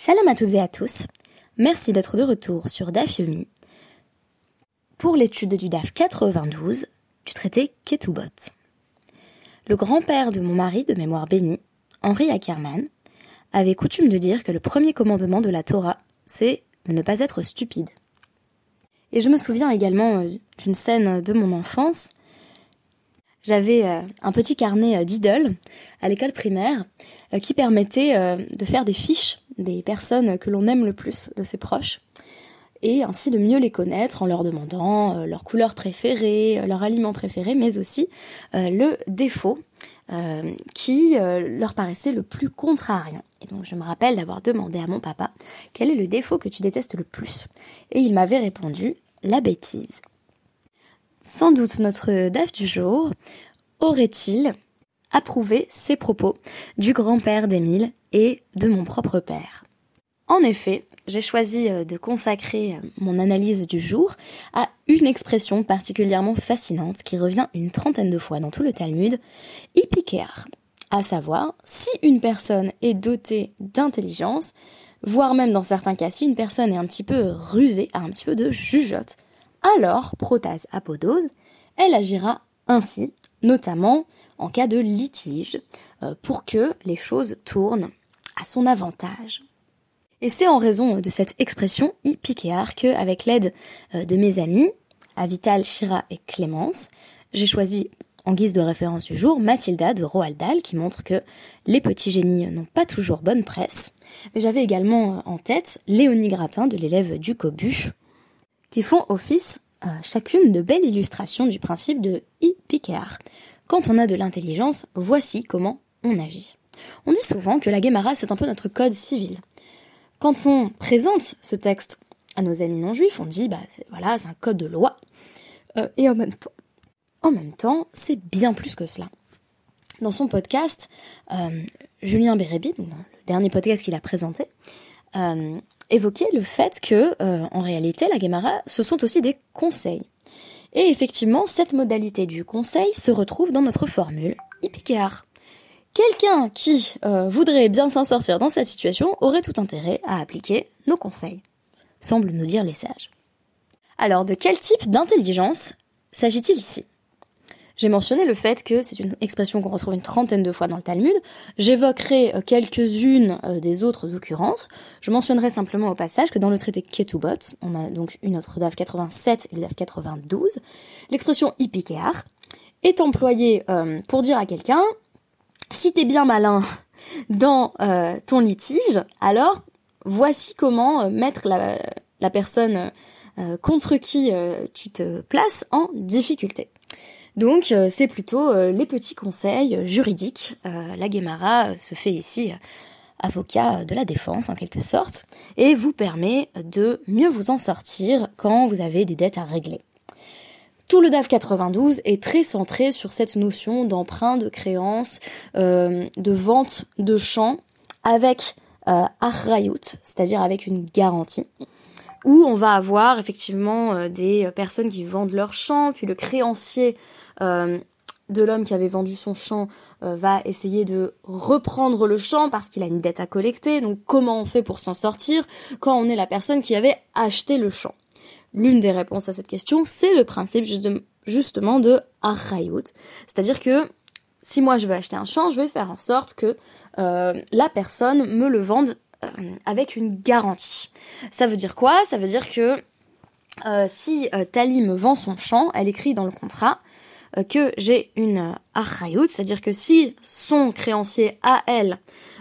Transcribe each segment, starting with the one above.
Shalom à tous et à tous. Merci d'être de retour sur DAF Yomi pour l'étude du DAF 92 du traité Ketubot. Le grand-père de mon mari de mémoire bénie, Henri Ackerman, avait coutume de dire que le premier commandement de la Torah, c'est de ne pas être stupide. Et je me souviens également euh, d'une scène de mon enfance. J'avais euh, un petit carnet euh, d'idoles à l'école primaire qui permettait de faire des fiches des personnes que l'on aime le plus de ses proches et ainsi de mieux les connaître en leur demandant leur couleur préférée, leur aliment préféré, mais aussi le défaut qui leur paraissait le plus contrariant. Et donc je me rappelle d'avoir demandé à mon papa quel est le défaut que tu détestes le plus. Et il m'avait répondu la bêtise. Sans doute notre DAF du jour aurait-il approuvé ces propos du grand-père d'Émile et de mon propre père. En effet, j'ai choisi euh, de consacrer euh, mon analyse du jour à une expression particulièrement fascinante qui revient une trentaine de fois dans tout le Talmud, Ipikear, à savoir si une personne est dotée d'intelligence, voire même dans certains cas si une personne est un petit peu rusée, a un petit peu de jugeote, alors, protase apodose, elle agira ainsi, notamment en cas de litige, euh, pour que les choses tournent à son avantage. Et c'est en raison de cette expression hippicéar que, avec l'aide euh, de mes amis, Avital, Shira et Clémence, j'ai choisi en guise de référence du jour Mathilda de Roald Dahl qui montre que les petits génies n'ont pas toujours bonne presse. Mais j'avais également en tête Léonie Gratin de l'élève du Cobu qui font office chacune de belles illustrations du principe de Hippicéar. Quand on a de l'intelligence, voici comment on agit. On dit souvent que la Guémara c'est un peu notre code civil. Quand on présente ce texte à nos amis non juifs, on dit bah voilà c'est un code de loi. Euh, et en même temps, en même temps, c'est bien plus que cela. Dans son podcast, euh, Julien Bérébi, le dernier podcast qu'il a présenté, euh, évoquait le fait que, euh, en réalité, la Guémara, ce sont aussi des conseils. Et effectivement, cette modalité du conseil se retrouve dans notre formule Ipikear. Quelqu'un qui voudrait bien s'en sortir dans cette situation aurait tout intérêt à appliquer nos conseils, semble nous dire les sages. Alors, de quel type d'intelligence s'agit-il ici? J'ai mentionné le fait que c'est une expression qu'on retrouve une trentaine de fois dans le Talmud. J'évoquerai euh, quelques-unes euh, des autres occurrences. Je mentionnerai simplement au passage que dans le traité Ketubot, on a donc une autre DAF 87 et le DAF 92, l'expression hipikear est employée euh, pour dire à quelqu'un si t'es bien malin dans ton litige, alors voici comment mettre la personne contre qui tu te places en difficulté. Donc euh, c'est plutôt euh, les petits conseils juridiques. Euh, la Guémara se fait ici avocat de la défense en quelque sorte et vous permet de mieux vous en sortir quand vous avez des dettes à régler. Tout le DAF 92 est très centré sur cette notion d'emprunt, de créance, de vente de champs avec euh, c'est-à-dire avec une garantie où on va avoir effectivement des personnes qui vendent leurs champs, puis le créancier euh, de l'homme qui avait vendu son champ euh, va essayer de reprendre le champ parce qu'il a une dette à collecter. Donc comment on fait pour s'en sortir quand on est la personne qui avait acheté le champ L'une des réponses à cette question, c'est le principe justement de Arrayut. C'est-à-dire que si moi je veux acheter un champ, je vais faire en sorte que euh, la personne me le vende avec une garantie. Ça veut dire quoi? Ça veut dire que si Tali me vend son champ, elle écrit dans le contrat euh, que j'ai une arrayout, c'est-à-dire que si son créancier à elle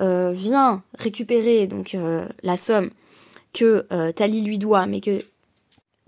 euh, vient récupérer donc euh, la somme que Tali lui doit, mais que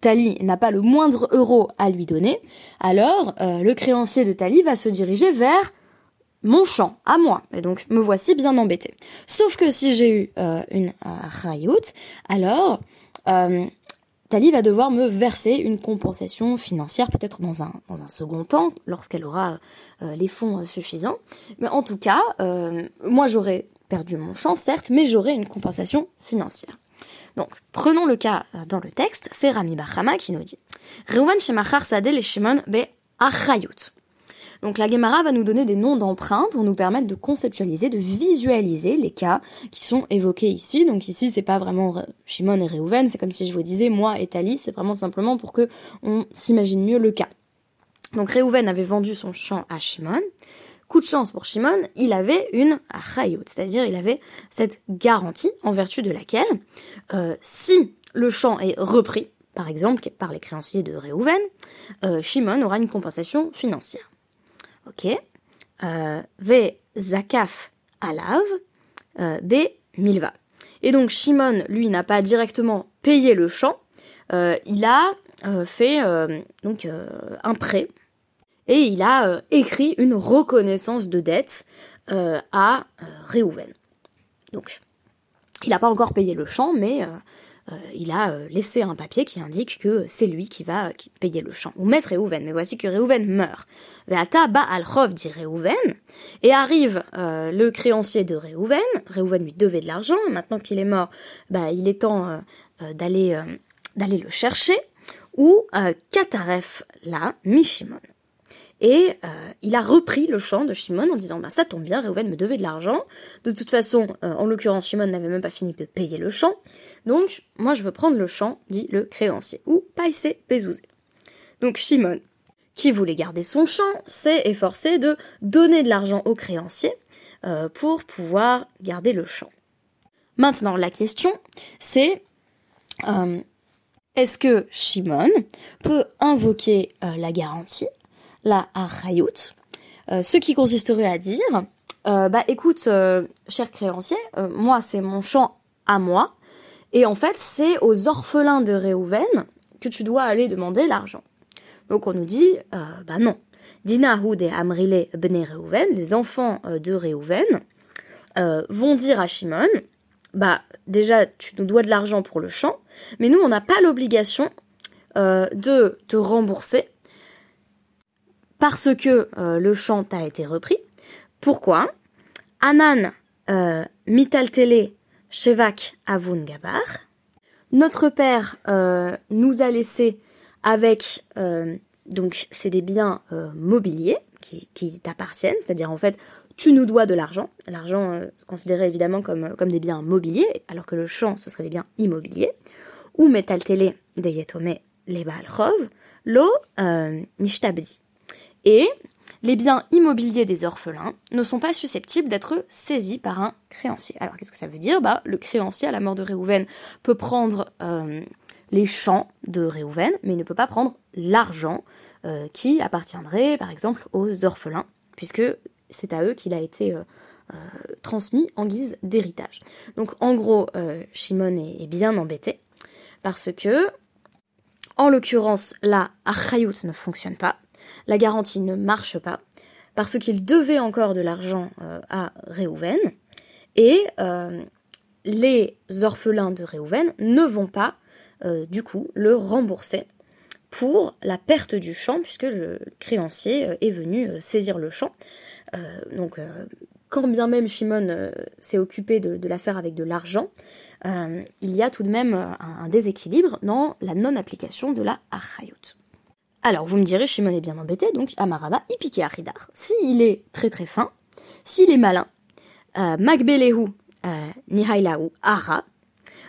Tali n'a pas le moindre euro à lui donner, alors le créancier de Tali va se diriger vers mon champ, à moi. Et donc me voici bien embêté. Sauf que si j'ai eu une rayout, alors Tali va devoir me verser une compensation financière, peut-être dans un, dans un second temps, lorsqu'elle aura euh, les fonds euh, suffisants. Mais en tout cas, euh, moi j'aurais perdu mon champ, certes, mais j'aurais une compensation financière. Donc, prenons le cas dans le texte, c'est Rami Bahama qui nous dit be. Donc la Gemara va nous donner des noms d'emprunts pour nous permettre de conceptualiser, de visualiser les cas qui sont évoqués ici. Donc ici, c'est pas vraiment Shimon et Reuven, c'est comme si je vous disais moi et Tali, c'est vraiment simplement pour que on s'imagine mieux le cas. Donc Reuven avait vendu son champ à Shimon. Coup de chance pour Shimon, il avait une chayot, c'est-à-dire il avait cette garantie en vertu de laquelle euh, si le champ est repris, par exemple par les créanciers de Reuven, euh, Shimon aura une compensation financière. Ok. Euh, v zakaf alav, euh, b milva. Et donc Shimon, lui, n'a pas directement payé le champ, euh, il a fait donc un prêt et il a écrit une reconnaissance de dette à Reuven. Donc, il n'a pas encore payé le champ, mais il a euh, laissé un papier qui indique que c'est lui qui va payer le champ, ou mettre Réhouven. Mais voici que Réhouven meurt. Veata ba al dit Réhouven, et arrive euh, le créancier de Réhouven. Réhouven lui devait de l'argent, maintenant qu'il est mort, bah, il est temps d'aller d'aller le chercher, ou Kataref la Mishimon. Et euh, il a repris le chant de Shimon en disant bah ça tombe bien, Reuven me devait de l'argent. De toute façon, euh, en l'occurrence, Shimon n'avait même pas fini de payer le champ. Donc moi je veux prendre le champ, dit le créancier, ou païsé Pézouzé. Donc Shimon, qui voulait garder son champ, s'est efforcé de donner de l'argent au créancier euh, pour pouvoir garder le champ. Maintenant, la question, c'est est-ce que Shimon peut invoquer la garantie la achayut, euh, ce qui consisterait à dire, euh, bah écoute, euh, cher créancier, moi c'est mon champ à moi, et en fait c'est aux orphelins de Réhouven que tu dois aller demander l'argent. Donc on nous dit, bah non. Dinahu de Amrile bne Réhouven, les enfants de Réhouven, vont dire à Shimon, bah déjà tu nous dois de l'argent pour le champ, mais nous on n'a pas l'obligation de te rembourser parce que euh, le chant a été repris. Pourquoi? Anan euh, mitaltele shevak avun gabar. Notre père euh, nous a laissé avec donc c'est des biens mobiliers qui, t'appartiennent, c'est-à-dire en fait tu nous dois de l'argent. L'argent considéré évidemment comme, comme des biens mobiliers, alors que le champ ce serait des biens immobiliers. Ou metaltele de yetome les lo mishtabdi. Et les biens immobiliers des orphelins ne sont pas susceptibles d'être saisis par un créancier. Alors qu'est-ce que ça veut dire? Bah, Le créancier, à la mort de Réhouven, peut prendre euh, les champs de Réhouven, mais il ne peut pas prendre l'argent euh, qui appartiendrait, par exemple, aux orphelins, puisque c'est à eux qu'il a été euh, transmis en guise d'héritage. Donc en gros, Shimon est, bien embêté, parce que, en l'occurrence, la Achayut ne fonctionne pas, la garantie ne marche pas parce qu'il devait encore de l'argent euh, à Réhouven et euh, les orphelins de Réhouven ne vont pas euh, du coup le rembourser pour la perte du champ puisque le créancier est venu saisir le champ. donc quand bien même Shimon s'est occupé de, l'affaire avec de l'argent, il y a tout de même un, déséquilibre dans la non-application de la achayot. Alors, vous me direz, Shimon est bien embêté, donc Amaraba, il piquait Aridar. S'il est très très fin, s'il est malin, euh, Magbelehu, euh, Ara,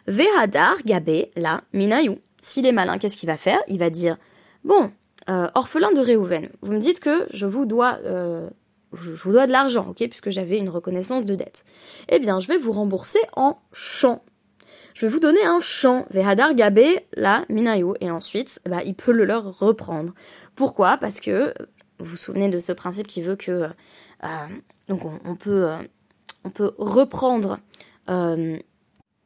Vehadar, Gabe, la, Minayu. S'il est malin, qu'est-ce qu'il va faire? Il va dire, bon, euh, orphelin de Réhouven, vous me dites que je vous dois, je, dois de l'argent, ok, puisque j'avais une reconnaissance de dette. Eh bien, je vais vous rembourser en champ je vais vous donner un chant, Vehadar Gabe, la Minayo, et ensuite, bah, il peut le leur reprendre. Pourquoi? Parce que, vous vous souvenez de ce principe qui veut que, euh, donc on, peut, euh, on peut reprendre euh,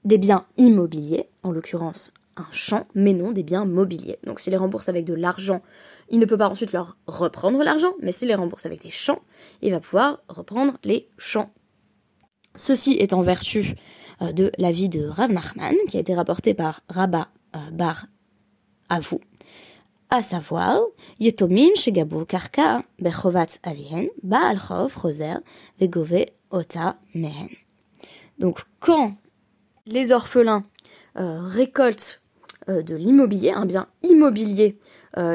des biens immobiliers, en l'occurrence un champ, mais non des biens mobiliers. Donc s'il les rembourse avec de l'argent, il ne peut pas ensuite leur reprendre l'argent, mais s'il les rembourse avec des champs, il va pouvoir reprendre les champs. Ceci est en vertu de la vie de Rav Nachman, qui a été rapporté par Rabba euh, Bar Avou, à savoir Yetomim Shegabu Karka Bechovat Avihen, Baal Chov Roser Vegove Ota Mehen. Donc quand les orphelins euh, récoltent de l'immobilier, un bien immobilier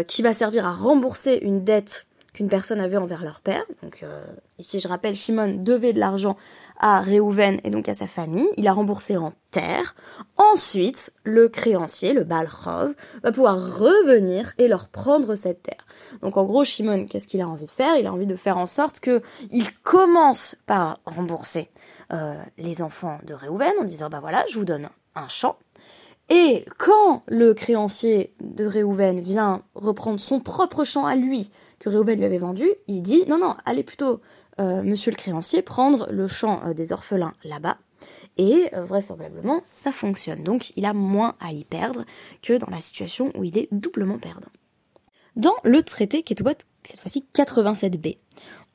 qui va servir à rembourser une dette qu'une personne avait envers leur père. Donc euh, ici, je rappelle, Shimon devait de l'argent à Réhouven et donc à sa famille. Il a remboursé en terre. Ensuite, le créancier, le Baal va pouvoir revenir et leur prendre cette terre. Donc en gros, Shimon, qu'est-ce qu'il a envie de faire? Il a envie de faire en sorte que il commence par rembourser euh, les enfants de Réhouven en disant bah voilà, je vous donne un champ. Et quand le créancier de Réhouven vient reprendre son propre champ à lui, que Réhouven lui avait vendu, il dit non, non, allez plutôt, euh, monsieur le créancier, prendre le champ euh, des orphelins là-bas. Et euh, vraisemblablement, ça fonctionne. Donc il a moins à y perdre que dans la situation où il est doublement perdant. Dans le traité Ketubot, cette fois-ci 87b,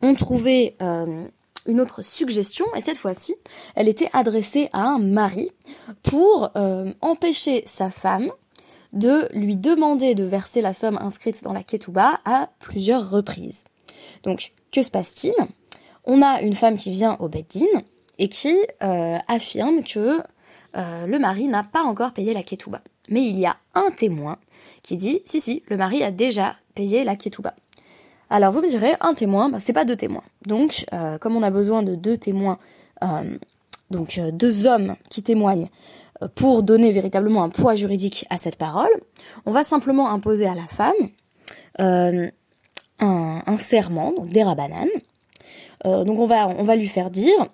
on trouvait une autre suggestion, et cette fois-ci, elle était adressée à un mari pour empêcher sa femme de lui demander de verser la somme inscrite dans la ketouba à plusieurs reprises. Donc, que se passe-t-il? On a une femme qui vient au Beddin et qui euh, affirme que euh, le mari n'a pas encore payé la ketouba. Mais il y a un témoin qui dit si si, le mari a déjà payé la ketouba. Alors vous me direz, un témoin, bah, c'est pas deux témoins. Donc, euh, comme on a besoin de deux témoins, donc deux hommes qui témoignent pour donner véritablement un poids juridique à cette parole, on va simplement imposer à la femme un, un, serment, donc des rabananes. Donc on va, lui faire dire,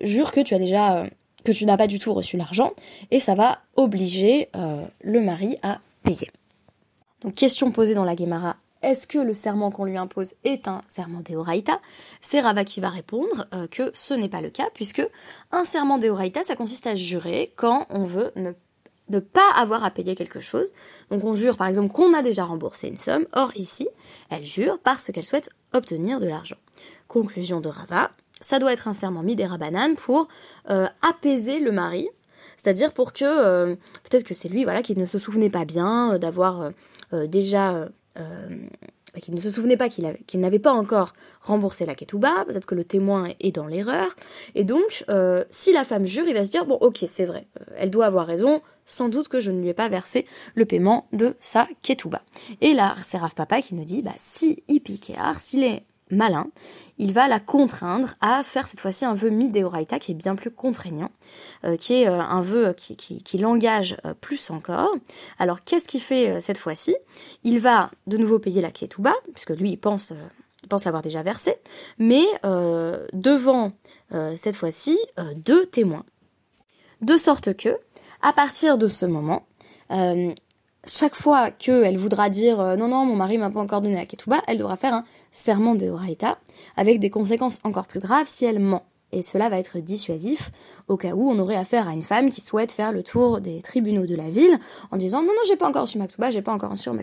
jure que tu as déjà, que tu n'as pas du tout reçu l'argent, et ça va obliger le mari à payer. Donc question posée dans la Guémara est-ce que le serment qu'on lui impose est un serment d'Eoraïta? C'est Rava qui va répondre euh, que ce n'est pas le cas, puisque un serment d'Eoraïta, ça consiste à jurer quand on veut ne, pas avoir à payer quelque chose. Donc on jure par exemple qu'on a déjà remboursé une somme, or ici, elle jure parce qu'elle souhaite obtenir de l'argent. Conclusion de Rava, ça doit être un serment midera banane pour euh, apaiser le mari, c'est-à-dire pour que euh, peut-être que c'est lui voilà qui ne se souvenait pas bien d'avoir déjà euh, qui ne se souvenait pas qu'il n'avait pas encore remboursé la ketouba, peut-être que le témoin est dans l'erreur, et donc euh, si la femme jure, il va se dire, bon ok, c'est vrai, euh, elle doit avoir raison, sans doute que je ne lui ai pas versé le paiement de sa ketouba. Et là, c'est Rav Papa qui nous dit, bah si Ipikéar, s'il est malin, il va la contraindre à faire cette fois-ci un vœu midéoraita qui est bien plus contraignant, euh, qui est euh, un vœu qui, qui, l'engage euh, plus encore. Alors qu'est-ce qu'il fait cette fois-ci? Il va de nouveau payer la ketouba, puisque lui il pense, pense l'avoir déjà versé, mais devant cette fois-ci deux témoins. De sorte que, à partir de ce moment, chaque fois qu'elle voudra dire euh, non non mon mari m'a pas encore donné la ketouba, elle devra faire un serment de Horaïta avec des conséquences encore plus graves si elle ment. Et cela va être dissuasif au cas où on aurait affaire à une femme qui souhaite faire le tour des tribunaux de la ville en disant non non j'ai pas encore reçu ma j'ai pas encore reçu ma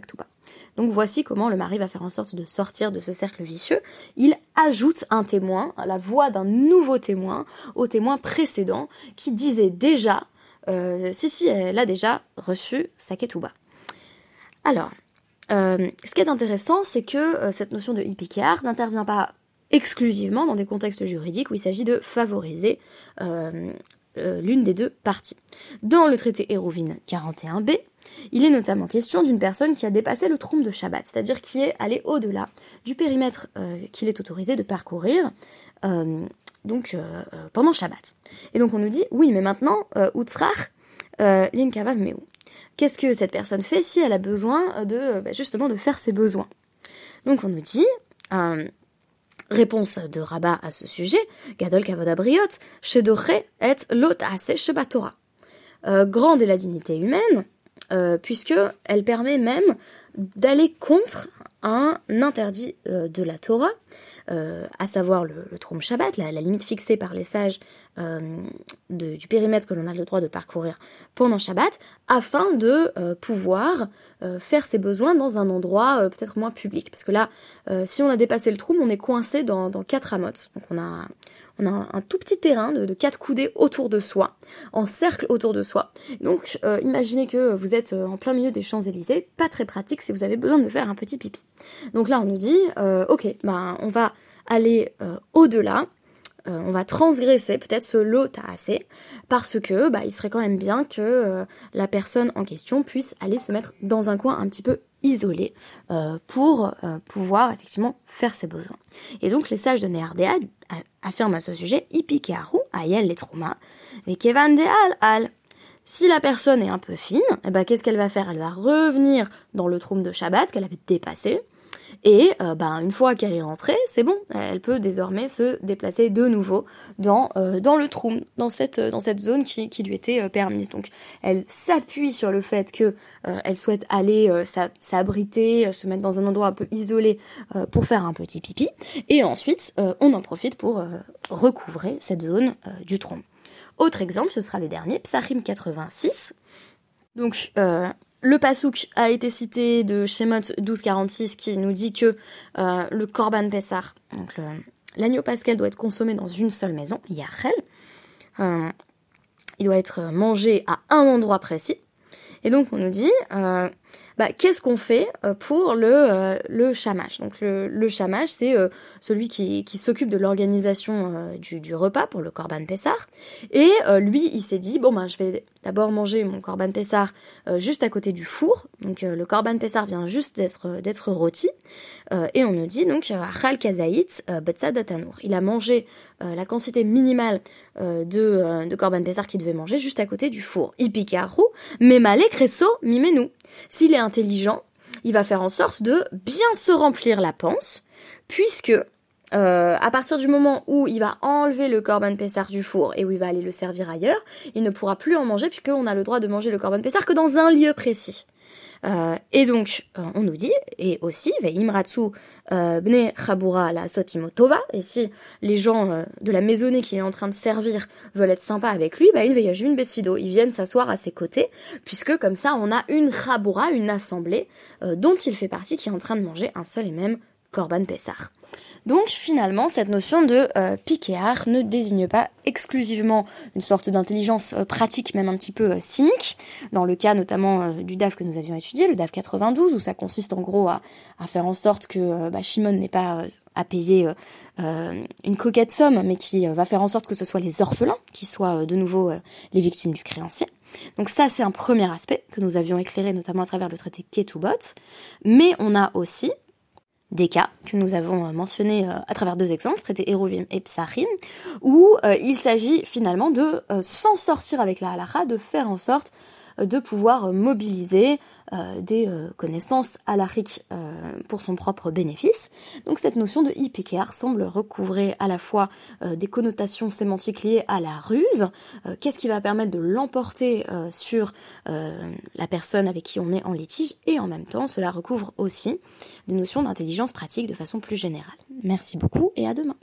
Donc voici comment le mari va faire en sorte de sortir de ce cercle vicieux. Il ajoute un témoin, la voix d'un nouveau témoin au témoin précédent qui disait déjà euh, si si elle a déjà reçu sa ketouba. Alors, euh, ce qui est intéressant, c'est que euh, cette notion de hippicar n'intervient pas exclusivement dans des contextes juridiques où il s'agit de favoriser euh, l'une des deux parties. Dans le traité Hérouvine 41b, il est notamment question d'une personne qui a dépassé le trompe de Shabbat, c'est-à-dire qui est allé au-delà du périmètre qu'il est autorisé de parcourir donc pendant Shabbat. Et donc on nous dit, oui, mais maintenant, Utsrach, Linkavav Meu qu'est-ce que cette personne fait si elle a besoin de bah, justement de faire ses besoins? Donc on nous dit, euh, réponse de Rabat à ce sujet, Gadol Kavodabriot, Shedore et Lot Shebatora. Euh, grande est la dignité humaine, euh, puisque elle permet même d'aller contre un interdit euh, de la Torah, euh, à savoir le, le Shabbat, la, limite fixée par les sages euh, du périmètre que l'on a le droit de parcourir pendant Shabbat, afin de pouvoir faire ses besoins dans un endroit peut-être moins public. Parce que là, si on a dépassé le Troum, on est coincé dans, dans quatre amotes. Donc on a on a un, tout petit terrain de, quatre coudées autour de soi, en cercle autour de soi. Donc euh, imaginez que vous êtes euh, en plein milieu des Champs-Élysées, pas très pratique si vous avez besoin de faire un petit pipi. Donc là on nous dit, euh, ok, ben on va aller au-delà, on va transgresser peut-être ce lot assez parce que bah, il serait quand même bien que la personne en question puisse aller se mettre dans un coin un petit peu isolé pour pouvoir effectivement faire ses besoins. Et donc les sages de Néardéa affirment à ce sujet Ipikearu ayel les traumas, et Kevan de al. Si la personne est un peu fine, eh ben, qu'est-ce qu'elle va faire? Elle va revenir dans le trône de Shabbat qu'elle avait dépassé, et euh, ben, une fois qu'elle est rentrée, c'est bon, elle peut désormais se déplacer de nouveau dans, euh, dans le trou, dans cette, dans cette zone qui, qui lui était euh, permise. Donc elle s'appuie sur le fait que elle souhaite aller s'abriter, se mettre dans un endroit un peu isolé pour faire un petit pipi, et ensuite on en profite pour recouvrer cette zone du tronc. Autre exemple, ce sera le dernier, Psachim 86. Donc le pasouk a été cité de Shemot 1246 qui nous dit que euh, le korban pessar, donc l'agneau pascal doit être consommé dans une seule maison, Yachel. Euh, il doit être mangé à un endroit précis. Et donc on nous dit, euh, bah, qu'est-ce qu'on fait euh, pour le, euh, le chamash Donc le, le chamash, c'est euh, celui qui, qui s'occupe de l'organisation du, du, repas pour le Corban Pessar. Et lui, il s'est dit, bon ben je vais d'abord manger mon Corban Pessar juste à côté du four. Donc le Corban Pessar vient juste d'être d'être rôti. et on nous dit donc Achal Kazaït. Il a mangé la quantité minimale de, de Corban Pessar qu'il devait manger juste à côté du four. Ipikaru, Memale Cresso Mimenu. S'il est intelligent, il va faire en sorte de bien se remplir la panse, puisque euh, à partir du moment où il va enlever le corban pessar du four et où il va aller le servir ailleurs, il ne pourra plus en manger puisqu'on a le droit de manger le corban pessar que dans un lieu précis. Euh, et donc, euh, on nous dit, et aussi, Veimratsu euh, Bne Chabura la Sotimotova, et si les gens de la maisonnée qu'il est en train de servir veulent être sympas avec lui, bah, une Bessido, ils viennent s'asseoir à ses côtés, puisque comme ça, on a une Chabura, une assemblée, dont il fait partie, qui est en train de manger un seul et même Korban Pessar. Donc finalement, cette notion de euh, ne désigne pas exclusivement une sorte d'intelligence euh, pratique, même un petit peu euh, cynique, dans le cas notamment euh, du DAF que nous avions étudié, le DAF 92, où ça consiste en gros à, faire en sorte que bah, Shimon n'ait pas à payer une coquette somme, mais qui va faire en sorte que ce soit les orphelins qui soient de nouveau les victimes du créancier. Donc ça, c'est un premier aspect que nous avions éclairé notamment à travers le traité Ketubot. Mais on a aussi des cas que nous avons euh, mentionnés euh, à travers deux exemples, traité Hérovim et Psachim, où euh, il s'agit finalement de s'en sortir avec la halakha, de faire en sorte de pouvoir mobiliser des connaissances halachiques pour son propre bénéfice. Donc cette notion de IPKR semble recouvrer à la fois des connotations sémantiques liées à la ruse, qu'est-ce qui va permettre de l'emporter sur la personne avec qui on est en litige, et en même temps cela recouvre aussi des notions d'intelligence pratique de façon plus générale. Merci beaucoup et à demain.